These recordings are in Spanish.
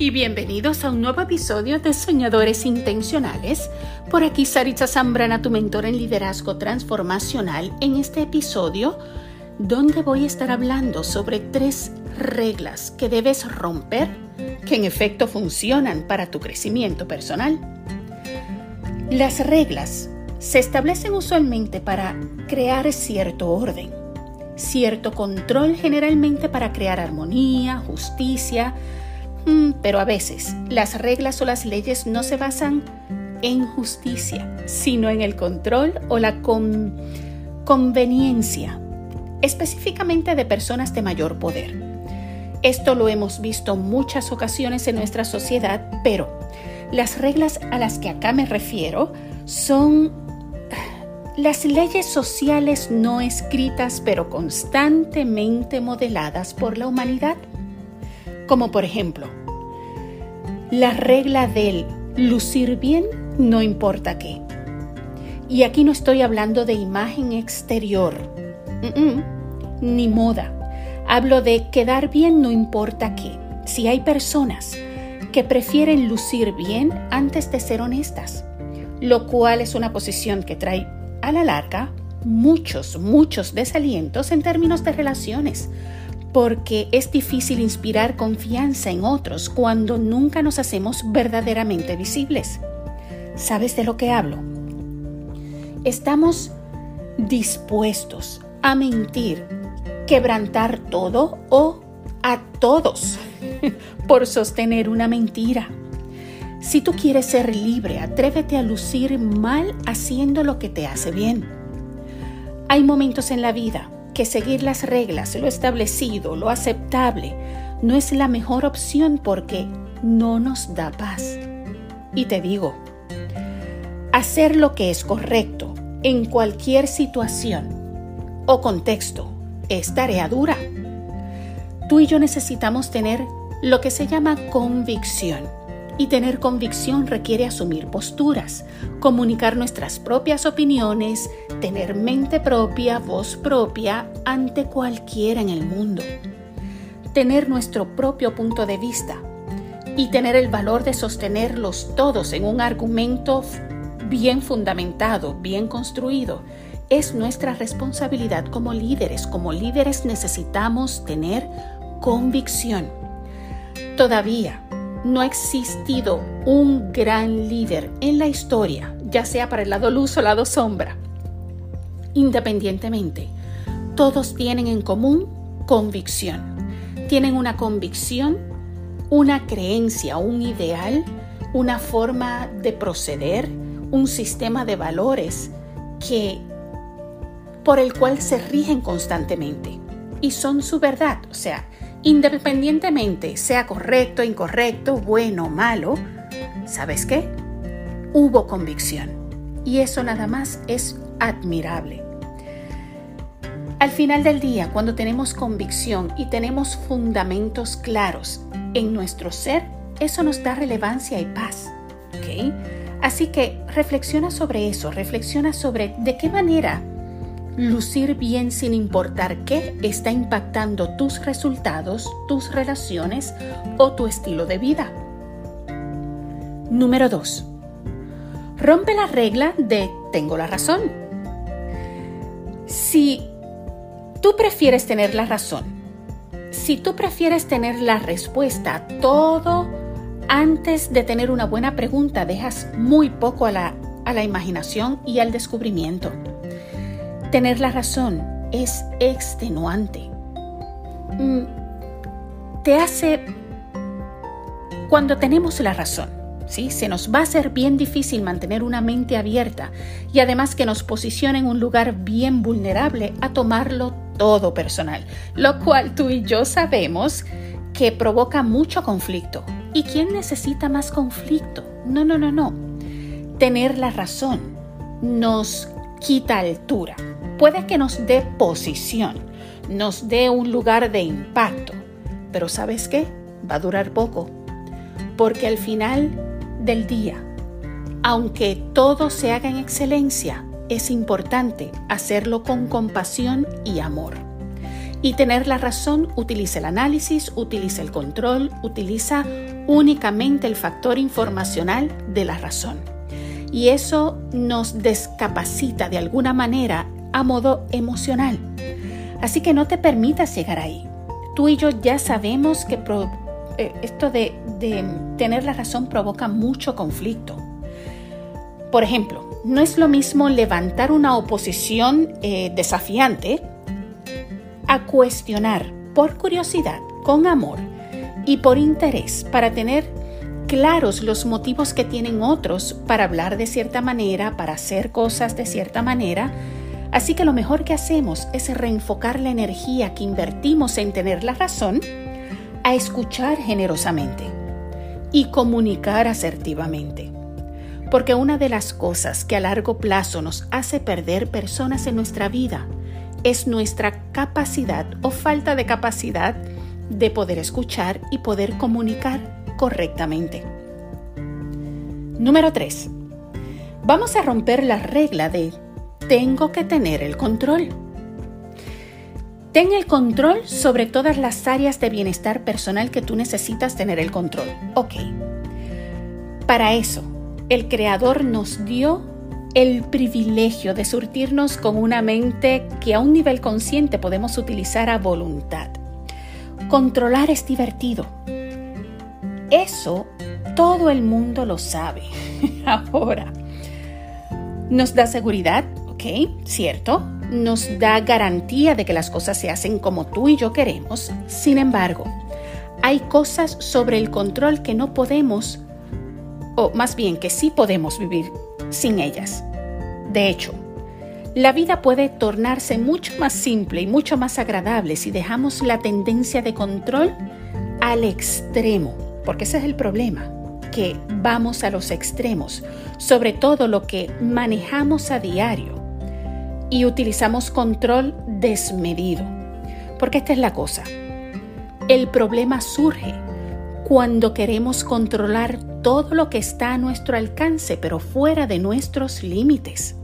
y bienvenidos a un nuevo episodio de Soñadores Intencionales. Por aquí Saritza Zambrana, tu mentor en liderazgo transformacional, en este episodio donde voy a estar hablando sobre tres reglas que debes romper que en efecto funcionan para tu crecimiento personal. Las reglas se establecen usualmente para crear cierto orden, cierto control generalmente para crear armonía, justicia, Mm, pero a veces las reglas o las leyes no se basan en justicia, sino en el control o la conveniencia, específicamente de personas de mayor poder. Esto lo hemos visto muchas ocasiones en nuestra sociedad, pero las reglas a las que acá me refiero son las leyes sociales no escritas pero constantemente modeladas por la humanidad como por ejemplo, la regla del lucir bien no importa qué. Y aquí no estoy hablando de imagen exterior, ni moda. Hablo de quedar bien no importa qué. Si hay personas que prefieren lucir bien antes de ser honestas, lo cual es una posición que trae a la larga muchos, muchos desalientos en términos de relaciones, porque es difícil inspirar confianza en otros cuando nunca nos hacemos verdaderamente visibles. ¿Sabes de lo que hablo? Estamos dispuestos a mentir, quebrantar todo o a todos por sostener una mentira. Si tú quieres ser libre, atrévete a lucir mal haciendo lo que te hace bien. Hay momentos en la vida que seguir las reglas, lo establecido, lo aceptable, no es la mejor opción porque no nos da paz. Y te digo, hacer lo que es correcto en cualquier situación o contexto es tarea dura. Tú y yo necesitamos tener lo que se llama convicción y tener convicción requiere asumir posturas, comunicar nuestras propias opiniones, tener mente propia, voz propia ante cualquiera en el mundo. Tener nuestro propio punto de vista y tener el valor de sostenerlos todos en un argumento bien fundamentado, bien construido, es nuestra responsabilidad como líderes. Como líderes necesitamos tener convicción. Todavía no ha existido un gran líder en la historia, ya sea para el lado luz o lado sombra. Independientemente, todos tienen en común convicción. Tienen una convicción, una creencia, un ideal, una forma de proceder, un sistema de valores que por el cual se rigen constantemente y son su verdad, o sea, Independientemente sea correcto, incorrecto, bueno, malo, ¿sabes qué? Hubo convicción. Y eso nada más es admirable. Al final del día, cuando tenemos convicción y tenemos fundamentos claros en nuestro ser, eso nos da relevancia y paz. Así que reflexiona sobre eso, reflexiona sobre de qué manera lucir bien sin importar qué está impactando tus resultados, tus relaciones o tu estilo de vida. Número 2. Rompe la regla de tengo la razón. Si tú prefieres tener la razón, si tú prefieres tener la respuesta a todo antes de tener una buena pregunta, dejas muy poco a la, a la imaginación y al descubrimiento. Tener la razón es extenuante. Mm, te hace, cuando tenemos la razón, ¿sí? se nos va a ser bien difícil mantener una mente abierta y además que nos posiciona en un lugar bien vulnerable a tomarlo todo personal, lo cual tú y yo sabemos que provoca mucho conflicto. ¿Y quién necesita más conflicto? No, no, no, no. Tener la razón nos quita altura. Puede que nos dé posición, nos dé un lugar de impacto, pero ¿sabes qué? Va a durar poco, porque al final del día, aunque todo se haga en excelencia, es importante hacerlo con compasión y amor. Y tener la razón utiliza el análisis, utiliza el control, utiliza únicamente el factor informacional de la razón. Y eso nos descapacita de alguna manera a modo emocional. Así que no te permitas llegar ahí. Tú y yo ya sabemos que eh, esto de, tener la razón provoca mucho conflicto. Por ejemplo, no es lo mismo levantar una oposición eh, desafiante a cuestionar por curiosidad, con amor y por interés para tener claros los motivos que tienen otros para hablar de cierta manera, para hacer cosas de cierta manera. Así que lo mejor que hacemos es reenfocar la energía que invertimos en tener la razón a escuchar generosamente y comunicar asertivamente. Porque una de las cosas que a largo plazo nos hace perder personas en nuestra vida es nuestra capacidad o falta de capacidad de poder escuchar y poder comunicar correctamente. Número 3. Vamos a romper la regla de tengo que tener el control. Ten el control sobre todas las áreas de bienestar personal que tú necesitas tener el control. Ok. Para eso, el Creador nos dio el privilegio de surtirnos con una mente que a un nivel consciente podemos utilizar a voluntad. Controlar es divertido. Eso todo el mundo lo sabe. Ahora, nos da seguridad, ¿ok? ¿Cierto? Nos da garantía de que las cosas se hacen como tú y yo queremos. Sin embargo, hay cosas sobre el control que no podemos, o más bien que sí podemos vivir sin ellas. De hecho, la vida puede tornarse mucho más simple y mucho más agradable si dejamos la tendencia de control al extremo, porque ese es el problema, que vamos a los extremos, sobre todo lo que manejamos a diario y utilizamos control desmedido. Porque esta es la cosa. El problema surge cuando queremos controlar todo lo que está a nuestro alcance, pero fuera de nuestros límites.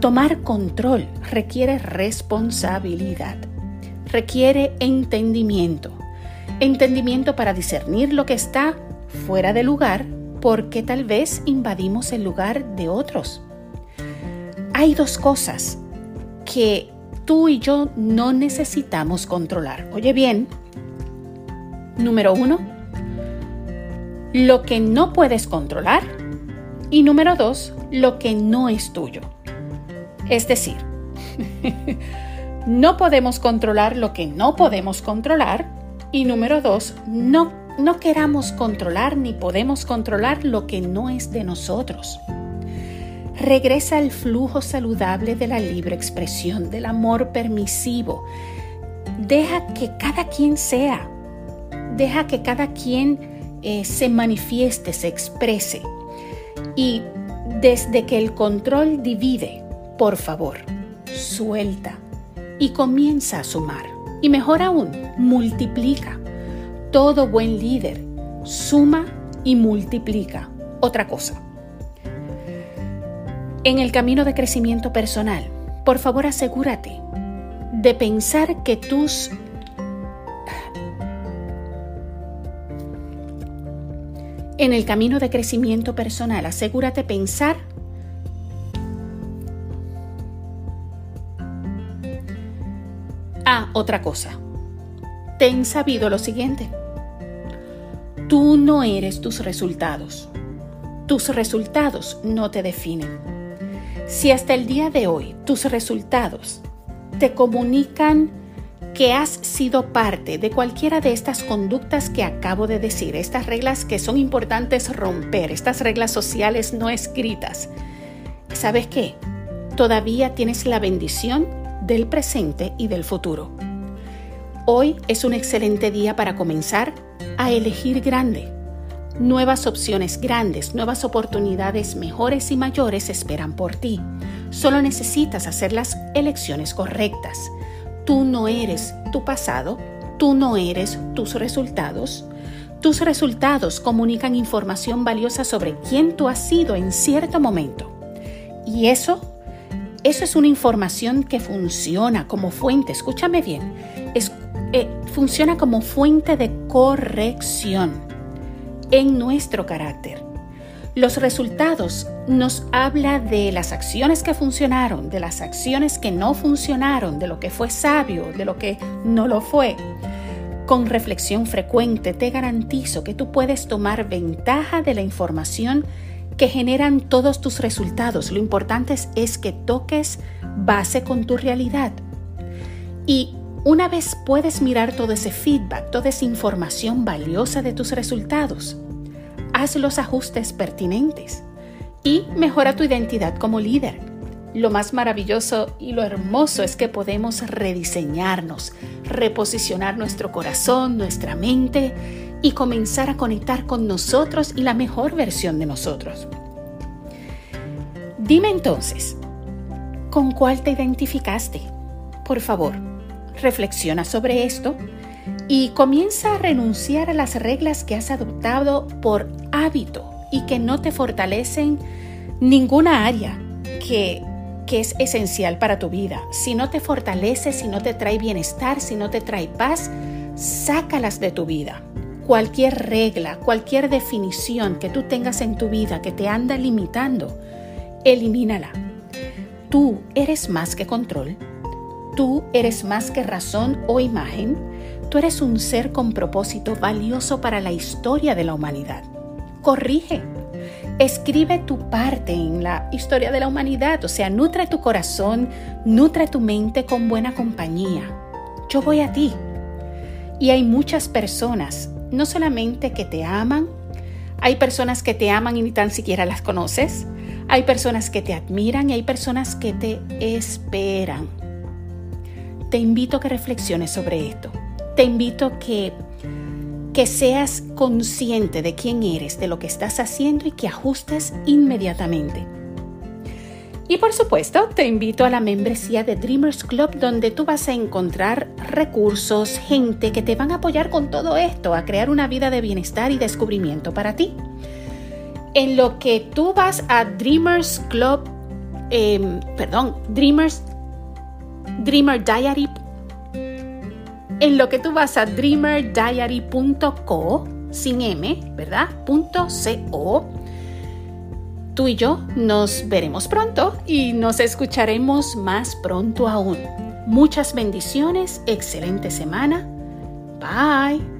Tomar control requiere responsabilidad, requiere entendimiento, entendimiento para discernir lo que está fuera de lugar porque tal vez invadimos el lugar de otros. Hay dos cosas que tú y yo no necesitamos controlar. Oye bien, número uno, lo que no puedes controlar y número dos, lo que no es tuyo. Es decir, no podemos controlar lo que no podemos controlar. Y número dos, no, no queramos controlar ni podemos controlar lo que no es de nosotros. Regresa al flujo saludable de la libre expresión, del amor permisivo. Deja que cada quien sea. Deja que cada quien eh, se manifieste, se exprese. Y desde que el control divide, por favor, suelta y comienza a sumar. Y mejor aún, multiplica. Todo buen líder suma y multiplica. Otra cosa. En el camino de crecimiento personal, por favor asegúrate de pensar que tus En el camino de crecimiento personal, asegúrate pensar Ah, otra cosa. Ten sabido lo siguiente. Tú no eres tus resultados. Tus resultados no te definen. Si hasta el día de hoy tus resultados te comunican que has sido parte de cualquiera de estas conductas que acabo de decir, estas reglas que son importantes romper, estas reglas sociales no escritas, ¿sabes qué? Todavía tienes la bendición del presente y del futuro. Hoy es un excelente día para comenzar a elegir grande. Nuevas opciones grandes, nuevas oportunidades mejores y mayores esperan por ti. Solo necesitas hacer las elecciones correctas. Tú no eres tu pasado, tú no eres tus resultados. Tus resultados comunican información valiosa sobre quién tú has sido en cierto momento. Y eso eso es una información que funciona como fuente, escúchame bien, es, eh, funciona como fuente de corrección. En nuestro carácter. Los resultados nos habla de las acciones que funcionaron, de las acciones que no funcionaron, de lo que fue sabio, de lo que no lo fue. Con reflexión frecuente te garantizo que tú puedes tomar ventaja de la información que generan todos tus resultados. Lo importante es, que toques base con tu realidad. Y una vez puedes mirar todo ese feedback, toda esa información valiosa de tus resultados, haz los ajustes pertinentes y mejora tu identidad como líder. Lo más maravilloso y lo hermoso es que podemos rediseñarnos, reposicionar nuestro corazón, nuestra mente y comenzar a conectar con nosotros y la mejor versión de nosotros. Dime entonces, ¿con cuál te identificaste? Por favor, reflexiona sobre esto y comienza a renunciar a las reglas que has adoptado por hábito y que no te fortalecen ninguna área que, que es esencial para tu vida. Si no te fortalece, si no te trae bienestar, si no te trae paz, sácalas de tu vida. Cualquier regla, cualquier definición que tú tengas en tu vida que te anda limitando, elimínala. Tú eres más que control. Tú eres más que razón o imagen. Tú eres un ser con propósito valioso para la historia de la humanidad. Corrige. Escribe tu parte en la historia de la humanidad, o sea, nutre tu corazón, nutre tu mente con buena compañía. Yo voy a ti. Y hay muchas personas, no solamente que te aman, hay personas que te aman y ni tan siquiera las conoces, hay personas que te admiran y hay personas que te esperan. Te invito a que reflexiones sobre esto te invito a que, que seas consciente de quién eres, de lo que estás haciendo y que ajustes inmediatamente. Y por supuesto, te invito a la membresía de Dreamers Club donde tú vas a encontrar recursos, gente que te van a apoyar con todo esto, a crear una vida de bienestar y descubrimiento para ti. En lo que tú vas a Dreamers Club, em, perdón, Dreamers, Dreamer Diary en lo que tú vas a dreamerdiary.co, sin M, ¿verdad? .co. Tú y yo nos veremos pronto y nos escucharemos más pronto aún. Muchas bendiciones, excelente semana. Bye.